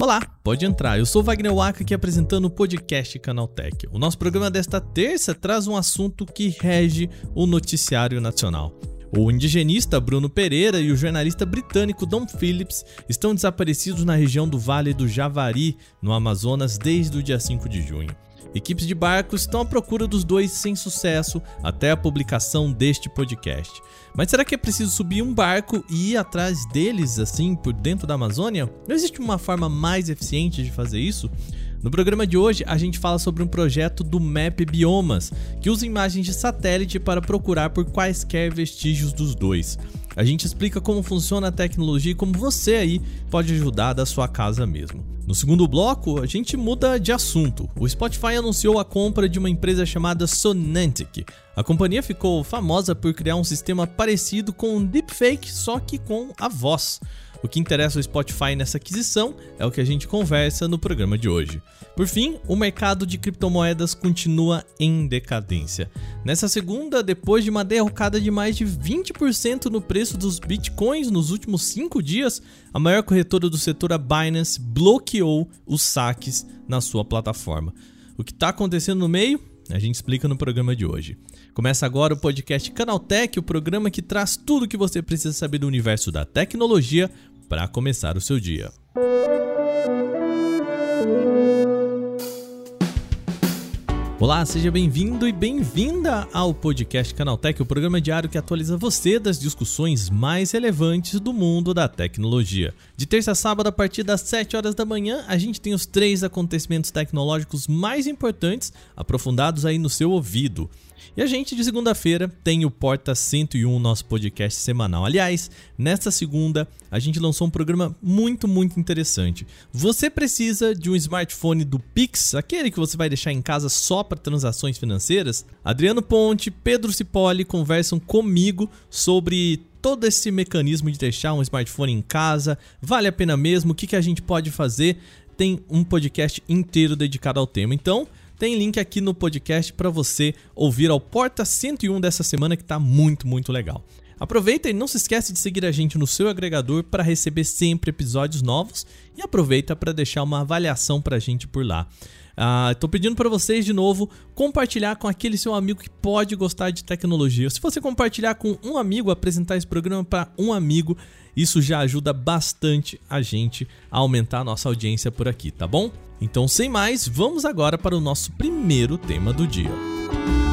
Olá, pode entrar. Eu sou Wagner Waka aqui apresentando o podcast Canaltech. O nosso programa desta terça traz um assunto que rege o noticiário nacional. O indigenista Bruno Pereira e o jornalista britânico Don Phillips estão desaparecidos na região do Vale do Javari, no Amazonas, desde o dia 5 de junho. Equipes de barcos estão à procura dos dois sem sucesso até a publicação deste podcast. Mas será que é preciso subir um barco e ir atrás deles assim por dentro da Amazônia? Não existe uma forma mais eficiente de fazer isso? No programa de hoje, a gente fala sobre um projeto do Map Biomas, que usa imagens de satélite para procurar por quaisquer vestígios dos dois. A gente explica como funciona a tecnologia e como você aí pode ajudar da sua casa mesmo. No segundo bloco, a gente muda de assunto. O Spotify anunciou a compra de uma empresa chamada Sonantic. A companhia ficou famosa por criar um sistema parecido com um deepfake, só que com a voz. O que interessa ao Spotify nessa aquisição é o que a gente conversa no programa de hoje. Por fim, o mercado de criptomoedas continua em decadência. Nessa segunda, depois de uma derrocada de mais de 20% no preço dos bitcoins nos últimos 5 dias, a maior corretora do setor, a Binance, bloqueou os saques na sua plataforma. O que está acontecendo no meio? A gente explica no programa de hoje. Começa agora o podcast Canaltech, o programa que traz tudo o que você precisa saber do universo da tecnologia para começar o seu dia. Olá, seja bem-vindo e bem-vinda ao podcast Canaltech, o programa diário que atualiza você das discussões mais relevantes do mundo da tecnologia. De terça a sábado, a partir das 7 horas da manhã, a gente tem os três acontecimentos tecnológicos mais importantes aprofundados aí no seu ouvido. E a gente de segunda-feira tem o Porta 101, nosso podcast semanal. Aliás, nesta segunda a gente lançou um programa muito, muito interessante. Você precisa de um smartphone do Pix, aquele que você vai deixar em casa só para transações financeiras? Adriano Ponte, Pedro Cipoli conversam comigo sobre todo esse mecanismo de deixar um smartphone em casa, vale a pena mesmo, o que, que a gente pode fazer? Tem um podcast inteiro dedicado ao tema. Então, tem link aqui no podcast para você ouvir ao Porta 101 dessa semana que está muito, muito legal. Aproveita e não se esquece de seguir a gente no seu agregador para receber sempre episódios novos e aproveita para deixar uma avaliação para a gente por lá. Estou uh, pedindo para vocês de novo compartilhar com aquele seu amigo que pode gostar de tecnologia. Se você compartilhar com um amigo, apresentar esse programa para um amigo, isso já ajuda bastante a gente a aumentar a nossa audiência por aqui, tá bom? Então, sem mais, vamos agora para o nosso primeiro tema do dia. O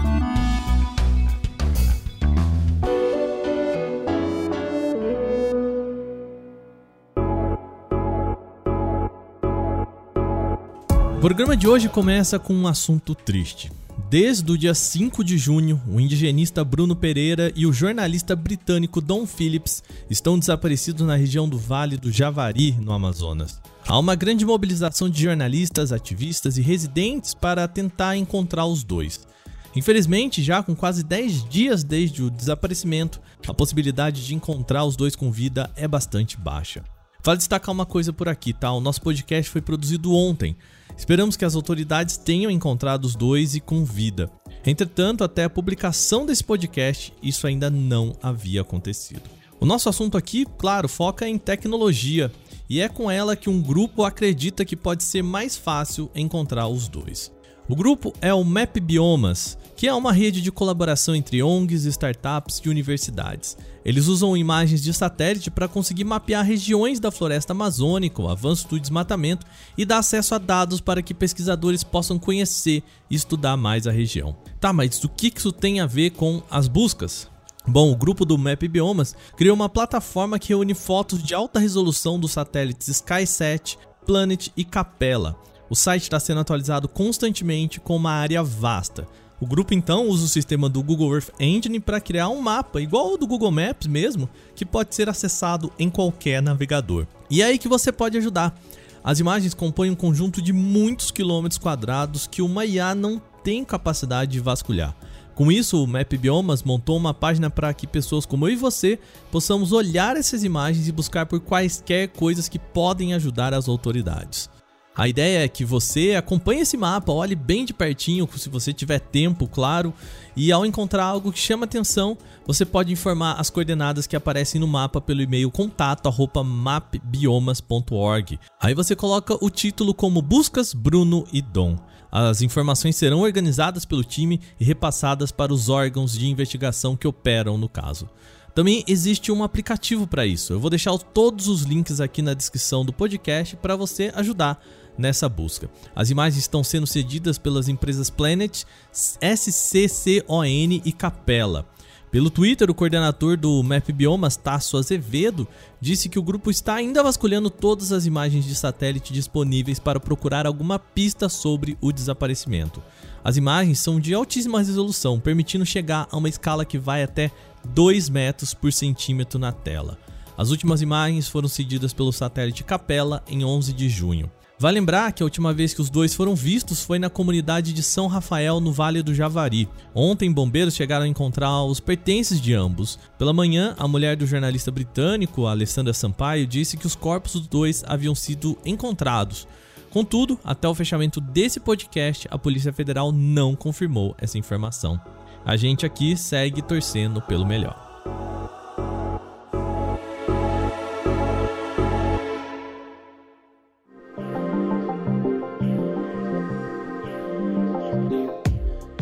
programa de hoje começa com um assunto triste. Desde o dia 5 de junho, o indigenista Bruno Pereira e o jornalista britânico Don Phillips estão desaparecidos na região do Vale do Javari, no Amazonas. Há uma grande mobilização de jornalistas, ativistas e residentes para tentar encontrar os dois. Infelizmente, já com quase 10 dias desde o desaparecimento, a possibilidade de encontrar os dois com vida é bastante baixa. Vale destacar uma coisa por aqui, tá? O nosso podcast foi produzido ontem, Esperamos que as autoridades tenham encontrado os dois e com vida. Entretanto, até a publicação desse podcast, isso ainda não havia acontecido. O nosso assunto aqui, claro, foca em tecnologia e é com ela que um grupo acredita que pode ser mais fácil encontrar os dois. O grupo é o Map Biomas, que é uma rede de colaboração entre ONGs, startups e universidades. Eles usam imagens de satélite para conseguir mapear regiões da floresta amazônica, o avanço do desmatamento e dar acesso a dados para que pesquisadores possam conhecer e estudar mais a região. Tá, mas o que isso tem a ver com as buscas? Bom, o grupo do Map Biomas criou uma plataforma que reúne fotos de alta resolução dos satélites SkySat, Planet e Capella. O site está sendo atualizado constantemente com uma área vasta. O grupo então usa o sistema do Google Earth Engine para criar um mapa, igual ao do Google Maps mesmo, que pode ser acessado em qualquer navegador. E é aí que você pode ajudar. As imagens compõem um conjunto de muitos quilômetros quadrados que uma IA não tem capacidade de vasculhar. Com isso, o Map Biomas montou uma página para que pessoas como eu e você possamos olhar essas imagens e buscar por quaisquer coisas que podem ajudar as autoridades. A ideia é que você acompanhe esse mapa, olhe bem de pertinho, se você tiver tempo, claro, e ao encontrar algo que chama atenção, você pode informar as coordenadas que aparecem no mapa pelo e-mail contato@mapbiomas.org. Aí você coloca o título como Buscas Bruno e Dom. As informações serão organizadas pelo time e repassadas para os órgãos de investigação que operam no caso. Também existe um aplicativo para isso. Eu vou deixar todos os links aqui na descrição do podcast para você ajudar nessa busca. As imagens estão sendo cedidas pelas empresas Planet, SCCON e Capella. Pelo Twitter, o coordenador do Map Biomas, Tasso Azevedo, disse que o grupo está ainda vasculhando todas as imagens de satélite disponíveis para procurar alguma pista sobre o desaparecimento. As imagens são de altíssima resolução, permitindo chegar a uma escala que vai até 2 metros por centímetro na tela. As últimas imagens foram cedidas pelo satélite Capella em 11 de junho. Vale lembrar que a última vez que os dois foram vistos foi na comunidade de São Rafael, no Vale do Javari. Ontem, bombeiros chegaram a encontrar os pertences de ambos. Pela manhã, a mulher do jornalista britânico, Alessandra Sampaio, disse que os corpos dos dois haviam sido encontrados. Contudo, até o fechamento desse podcast, a Polícia Federal não confirmou essa informação. A gente aqui segue torcendo pelo melhor.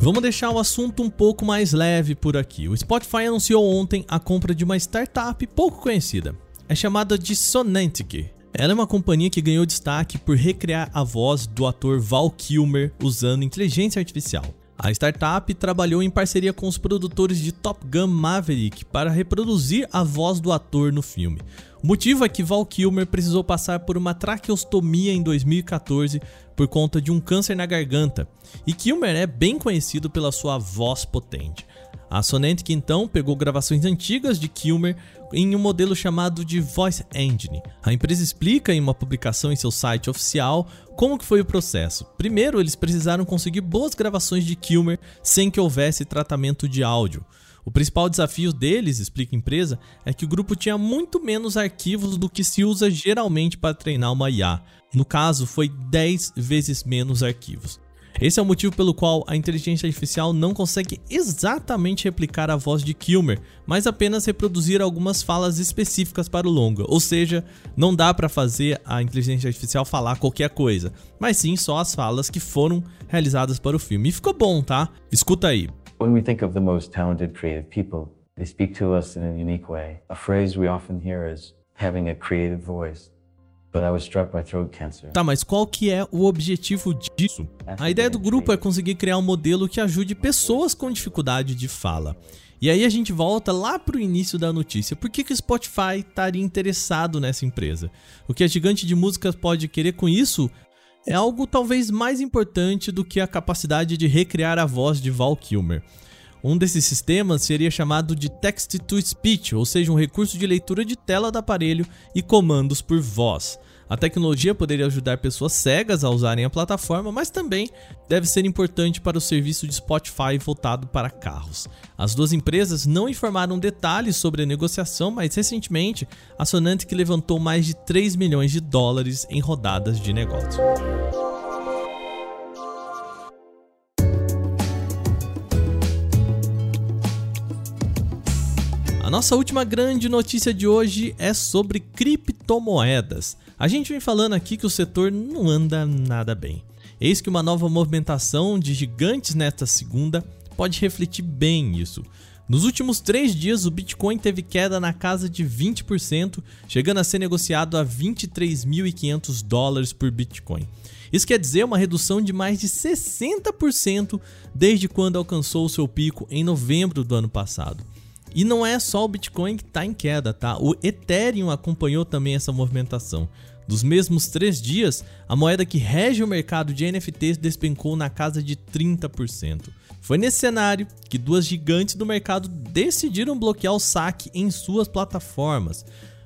Vamos deixar o assunto um pouco mais leve por aqui. O Spotify anunciou ontem a compra de uma startup pouco conhecida. É chamada de Sonantic. Ela é uma companhia que ganhou destaque por recriar a voz do ator Val Kilmer usando inteligência artificial. A startup trabalhou em parceria com os produtores de Top Gun Maverick para reproduzir a voz do ator no filme. O motivo é que Val Kilmer precisou passar por uma traqueostomia em 2014 por conta de um câncer na garganta, e Kilmer é bem conhecido pela sua voz potente. A Sonantic então pegou gravações antigas de Kilmer em um modelo chamado de Voice Engine. A empresa explica em uma publicação em seu site oficial como que foi o processo. Primeiro, eles precisaram conseguir boas gravações de Kilmer sem que houvesse tratamento de áudio. O principal desafio deles, explica a empresa, é que o grupo tinha muito menos arquivos do que se usa geralmente para treinar uma IA. No caso, foi 10 vezes menos arquivos. Esse é o motivo pelo qual a inteligência artificial não consegue exatamente replicar a voz de Kilmer, mas apenas reproduzir algumas falas específicas para o longa. Ou seja, não dá para fazer a inteligência artificial falar qualquer coisa, mas sim só as falas que foram realizadas para o filme. E ficou bom, tá? Escuta aí. When we think of the most talented creative people, they speak to us in a unique way. A phrase we often hear is having a creative voice. Tá, mas qual que é o objetivo disso? A ideia do grupo é conseguir criar um modelo que ajude pessoas com dificuldade de fala. E aí a gente volta lá para o início da notícia. Por que, que o Spotify estaria interessado nessa empresa? O que a gigante de músicas pode querer com isso é algo talvez mais importante do que a capacidade de recriar a voz de Val Kilmer. Um desses sistemas seria chamado de Text to Speech, ou seja, um recurso de leitura de tela do aparelho e comandos por voz. A tecnologia poderia ajudar pessoas cegas a usarem a plataforma, mas também deve ser importante para o serviço de Spotify voltado para carros. As duas empresas não informaram detalhes sobre a negociação, mas recentemente a Sonantic levantou mais de 3 milhões de dólares em rodadas de negócio. A nossa última grande notícia de hoje é sobre criptomoedas. A gente vem falando aqui que o setor não anda nada bem. Eis que uma nova movimentação de gigantes nesta segunda pode refletir bem isso. Nos últimos três dias, o Bitcoin teve queda na casa de 20%, chegando a ser negociado a 23.500 dólares por Bitcoin. Isso quer dizer uma redução de mais de 60% desde quando alcançou seu pico em novembro do ano passado. E não é só o Bitcoin que está em queda, tá? O Ethereum acompanhou também essa movimentação. Dos mesmos três dias, a moeda que rege o mercado de NFTs despencou na casa de 30%. Foi nesse cenário que duas gigantes do mercado decidiram bloquear o saque em suas plataformas.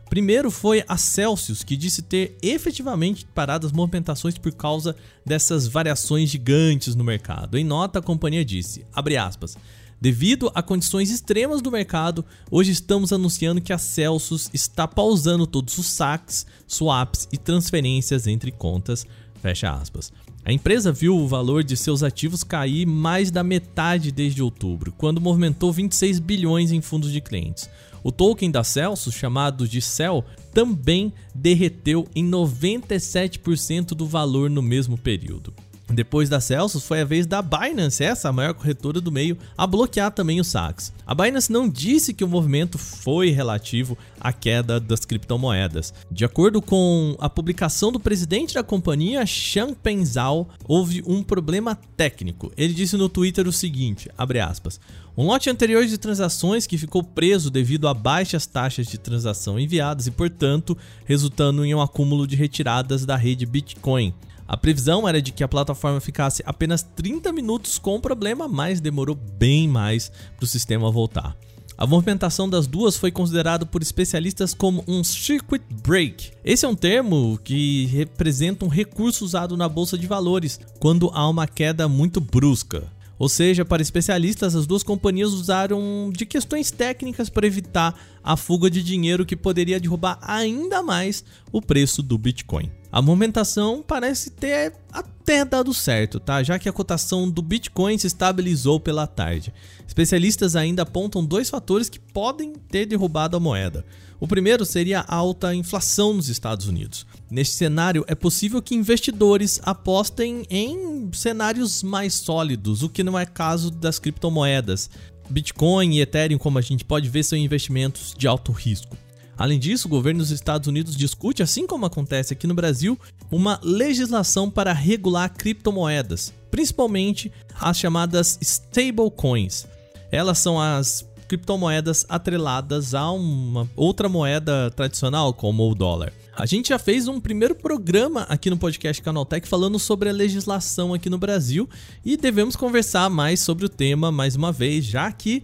Primeiro foi a Celsius, que disse ter efetivamente parado as movimentações por causa dessas variações gigantes no mercado. Em nota, a companhia disse, aspas, Devido a condições extremas do mercado, hoje estamos anunciando que a Celsius está pausando todos os saques, swaps e transferências entre contas Fecha aspas. A empresa viu o valor de seus ativos cair mais da metade desde outubro, quando movimentou 26 bilhões em fundos de clientes. O token da Celsius, chamado de Cell, também derreteu em 97% do valor no mesmo período. Depois da Celsius, foi a vez da Binance, essa a maior corretora do meio, a bloquear também os saques. A Binance não disse que o movimento foi relativo à queda das criptomoedas. De acordo com a publicação do presidente da companhia, Changpeng Zhao, houve um problema técnico. Ele disse no Twitter o seguinte, aspas, um lote anterior de transações que ficou preso devido a baixas taxas de transação enviadas e, portanto, resultando em um acúmulo de retiradas da rede Bitcoin. A previsão era de que a plataforma ficasse apenas 30 minutos com o problema, mas demorou bem mais para o sistema voltar. A movimentação das duas foi considerado por especialistas como um circuit break. Esse é um termo que representa um recurso usado na bolsa de valores quando há uma queda muito brusca. Ou seja, para especialistas, as duas companhias usaram de questões técnicas para evitar a fuga de dinheiro que poderia derrubar ainda mais o preço do Bitcoin. A movimentação parece ter até dado certo, tá? Já que a cotação do Bitcoin se estabilizou pela tarde. Especialistas ainda apontam dois fatores que podem ter derrubado a moeda. O primeiro seria a alta inflação nos Estados Unidos. Neste cenário, é possível que investidores apostem em cenários mais sólidos, o que não é caso das criptomoedas. Bitcoin e Ethereum, como a gente pode ver, são investimentos de alto risco. Além disso, o governo dos Estados Unidos discute, assim como acontece aqui no Brasil, uma legislação para regular criptomoedas, principalmente as chamadas stablecoins. Elas são as criptomoedas atreladas a uma outra moeda tradicional, como o dólar. A gente já fez um primeiro programa aqui no podcast Canaltech falando sobre a legislação aqui no Brasil e devemos conversar mais sobre o tema mais uma vez, já que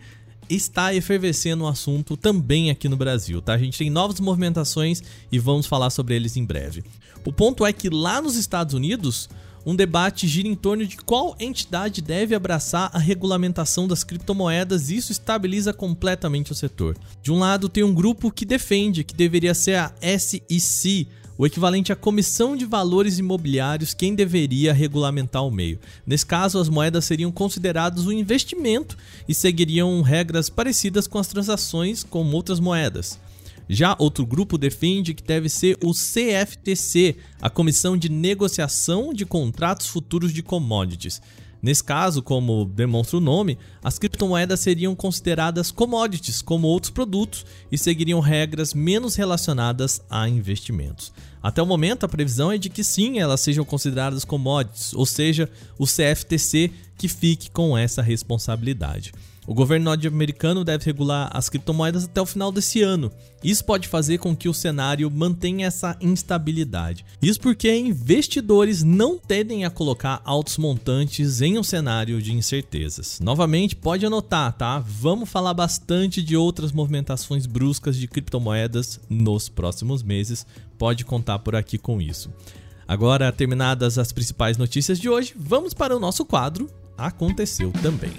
está efervescendo o assunto também aqui no Brasil, tá? A gente tem novas movimentações e vamos falar sobre eles em breve. O ponto é que lá nos Estados Unidos, um debate gira em torno de qual entidade deve abraçar a regulamentação das criptomoedas e isso estabiliza completamente o setor. De um lado, tem um grupo que defende que deveria ser a SEC, o equivalente à Comissão de Valores Imobiliários, quem deveria regulamentar o meio. Nesse caso, as moedas seriam consideradas um investimento e seguiriam regras parecidas com as transações com outras moedas. Já outro grupo defende que deve ser o CFTC, a Comissão de Negociação de Contratos Futuros de Commodities. Nesse caso, como demonstra o nome, as criptomoedas seriam consideradas commodities como outros produtos e seguiriam regras menos relacionadas a investimentos. Até o momento, a previsão é de que sim, elas sejam consideradas commodities, ou seja, o CFTC que fique com essa responsabilidade. O governo norte-americano deve regular as criptomoedas até o final desse ano. Isso pode fazer com que o cenário mantenha essa instabilidade. Isso porque investidores não tendem a colocar altos montantes em um cenário de incertezas. Novamente, pode anotar, tá? Vamos falar bastante de outras movimentações bruscas de criptomoedas nos próximos meses. Pode contar por aqui com isso. Agora, terminadas as principais notícias de hoje, vamos para o nosso quadro Aconteceu também.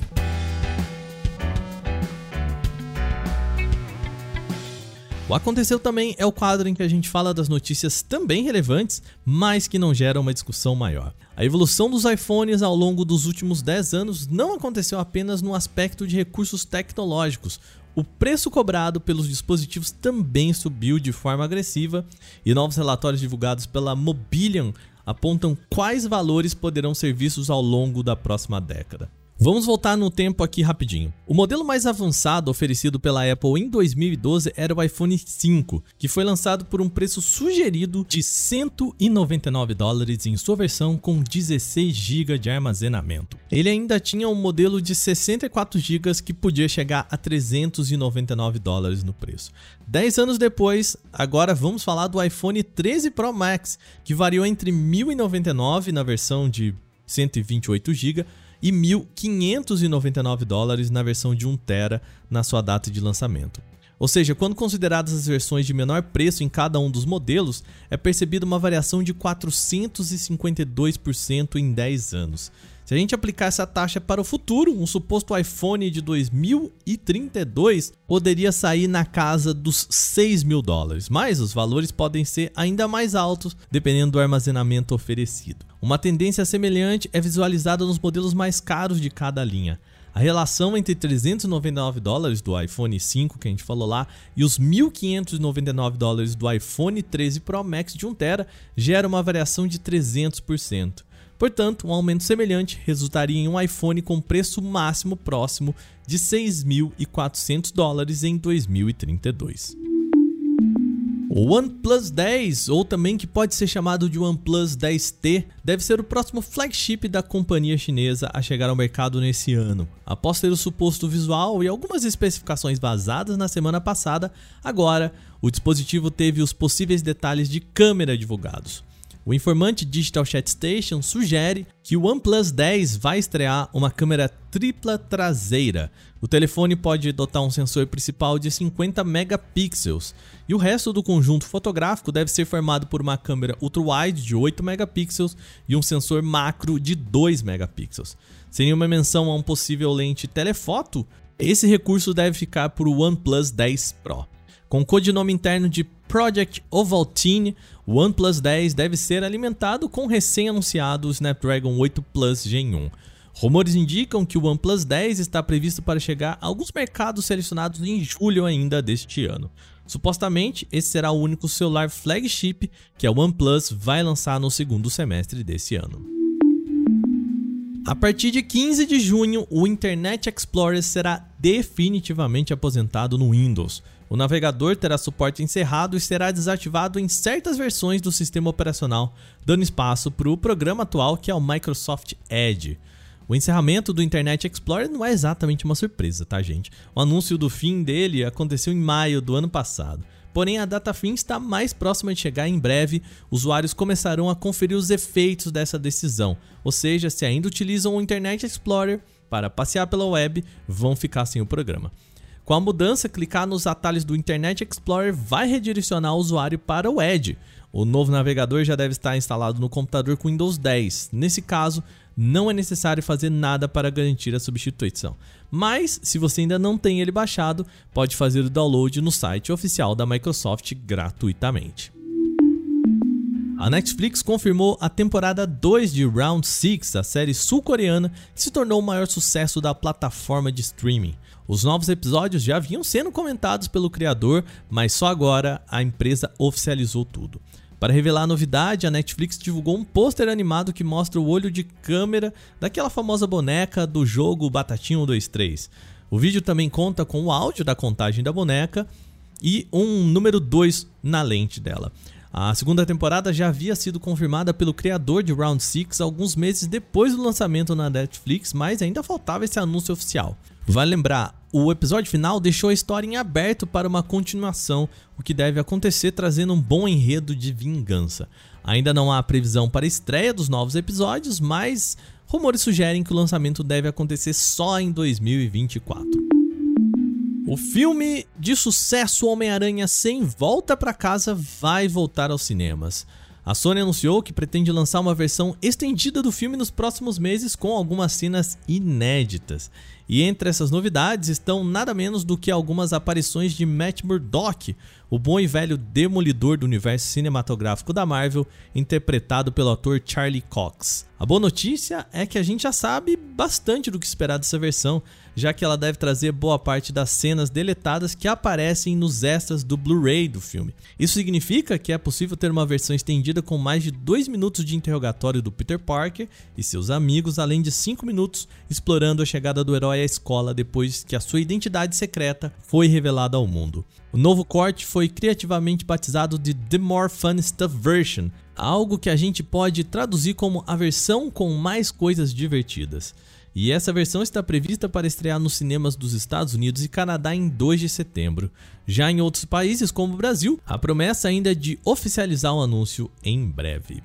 O Aconteceu também é o quadro em que a gente fala das notícias também relevantes, mas que não geram uma discussão maior. A evolução dos iPhones ao longo dos últimos 10 anos não aconteceu apenas no aspecto de recursos tecnológicos. O preço cobrado pelos dispositivos também subiu de forma agressiva e novos relatórios divulgados pela Mobilian apontam quais valores poderão ser vistos ao longo da próxima década. Vamos voltar no tempo aqui rapidinho. O modelo mais avançado oferecido pela Apple em 2012 era o iPhone 5, que foi lançado por um preço sugerido de 199 dólares em sua versão com 16 GB de armazenamento. Ele ainda tinha um modelo de 64 GB que podia chegar a 399 dólares no preço. 10 anos depois, agora vamos falar do iPhone 13 Pro Max, que variou entre 1099 na versão de 128 GB e 1.599 dólares na versão de 1 tera na sua data de lançamento. Ou seja, quando consideradas as versões de menor preço em cada um dos modelos, é percebida uma variação de 452% em 10 anos. Se a gente aplicar essa taxa para o futuro, um suposto iPhone de 2032 poderia sair na casa dos 6 mil dólares, mas os valores podem ser ainda mais altos dependendo do armazenamento oferecido. Uma tendência semelhante é visualizada nos modelos mais caros de cada linha. A relação entre 399 dólares do iPhone 5 que a gente falou lá e os 1.599 dólares do iPhone 13 Pro Max de 1TB gera uma variação de 300%. Portanto, um aumento semelhante resultaria em um iPhone com preço máximo próximo de 6.400 dólares em 2032. O OnePlus 10, ou também que pode ser chamado de OnePlus 10T, deve ser o próximo flagship da companhia chinesa a chegar ao mercado nesse ano. Após ter o suposto visual e algumas especificações vazadas na semana passada, agora o dispositivo teve os possíveis detalhes de câmera divulgados. O informante Digital Chat Station sugere que o OnePlus 10 vai estrear uma câmera tripla traseira. O telefone pode dotar um sensor principal de 50 megapixels e o resto do conjunto fotográfico deve ser formado por uma câmera ultra-wide de 8 megapixels e um sensor macro de 2 megapixels. Sem nenhuma menção a um possível lente telefoto, esse recurso deve ficar para o OnePlus 10 Pro. Com o codinome interno de Project Ovaltine, o OnePlus 10 deve ser alimentado com o recém-anunciado Snapdragon 8 Plus Gen 1. Rumores indicam que o OnePlus 10 está previsto para chegar a alguns mercados selecionados em julho ainda deste ano. Supostamente, esse será o único celular flagship que a OnePlus vai lançar no segundo semestre desse ano. A partir de 15 de junho, o Internet Explorer será definitivamente aposentado no Windows. O navegador terá suporte encerrado e será desativado em certas versões do sistema operacional, dando espaço para o programa atual que é o Microsoft Edge. O encerramento do Internet Explorer não é exatamente uma surpresa, tá, gente? O anúncio do fim dele aconteceu em maio do ano passado. Porém, a data fim está mais próxima de chegar em breve. Usuários começarão a conferir os efeitos dessa decisão, ou seja, se ainda utilizam o Internet Explorer para passear pela web, vão ficar sem o programa. Com a mudança, clicar nos atalhos do Internet Explorer vai redirecionar o usuário para o Edge. O novo navegador já deve estar instalado no computador com Windows 10. Nesse caso, não é necessário fazer nada para garantir a substituição. Mas, se você ainda não tem ele baixado, pode fazer o download no site oficial da Microsoft gratuitamente. A Netflix confirmou a temporada 2 de Round 6, a série sul-coreana que se tornou o maior sucesso da plataforma de streaming. Os novos episódios já vinham sendo comentados pelo criador, mas só agora a empresa oficializou tudo. Para revelar a novidade, a Netflix divulgou um pôster animado que mostra o olho de câmera daquela famosa boneca do jogo Batatinha 123. O vídeo também conta com o áudio da contagem da boneca e um número 2 na lente dela. A segunda temporada já havia sido confirmada pelo criador de Round 6 alguns meses depois do lançamento na Netflix, mas ainda faltava esse anúncio oficial. Vale lembrar, o episódio final deixou a história em aberto para uma continuação, o que deve acontecer trazendo um bom enredo de vingança. Ainda não há previsão para a estreia dos novos episódios, mas rumores sugerem que o lançamento deve acontecer só em 2024. O filme de sucesso Homem-Aranha sem volta para casa vai voltar aos cinemas. A Sony anunciou que pretende lançar uma versão estendida do filme nos próximos meses com algumas cenas inéditas. E entre essas novidades estão nada menos do que algumas aparições de Matt Murdock, o bom e velho demolidor do universo cinematográfico da Marvel, interpretado pelo ator Charlie Cox. A boa notícia é que a gente já sabe bastante do que esperar dessa versão, já que ela deve trazer boa parte das cenas deletadas que aparecem nos extras do Blu-ray do filme. Isso significa que é possível ter uma versão estendida com mais de 2 minutos de interrogatório do Peter Parker e seus amigos, além de 5 minutos explorando a chegada do herói à escola depois que a sua identidade secreta foi revelada ao mundo. O novo corte foi criativamente batizado de The More Fun Stuff Version, algo que a gente pode traduzir como a versão com mais coisas divertidas. E essa versão está prevista para estrear nos cinemas dos Estados Unidos e Canadá em 2 de setembro. Já em outros países, como o Brasil, a promessa ainda é de oficializar o anúncio em breve.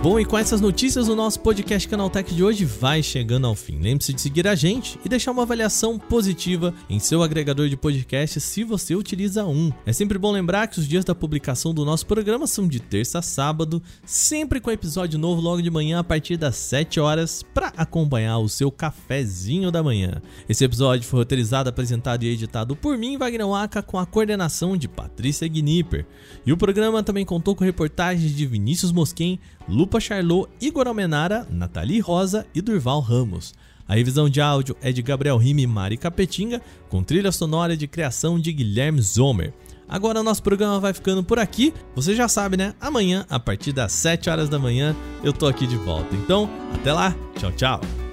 Bom, e com essas notícias, o nosso podcast Canaltech de hoje vai chegando ao fim. Lembre-se de seguir a gente e deixar uma avaliação positiva em seu agregador de podcast se você utiliza um. É sempre bom lembrar que os dias da publicação do nosso programa são de terça a sábado, sempre com episódio novo logo de manhã a partir das 7 horas para acompanhar o seu cafezinho da manhã. Esse episódio foi roteirizado, apresentado e editado por mim, Wagner Waka, com a coordenação de Patrícia Gnipper. E o programa também contou com reportagens de Vinícius Mosquen, Lupa Charlot, Igor Almenara, Nathalie Rosa e Durval Ramos. A revisão de áudio é de Gabriel Rime e Mari Capetinga, com trilha sonora de criação de Guilherme Zomer. Agora o nosso programa vai ficando por aqui. Você já sabe, né? Amanhã, a partir das 7 horas da manhã, eu tô aqui de volta. Então, até lá. Tchau, tchau.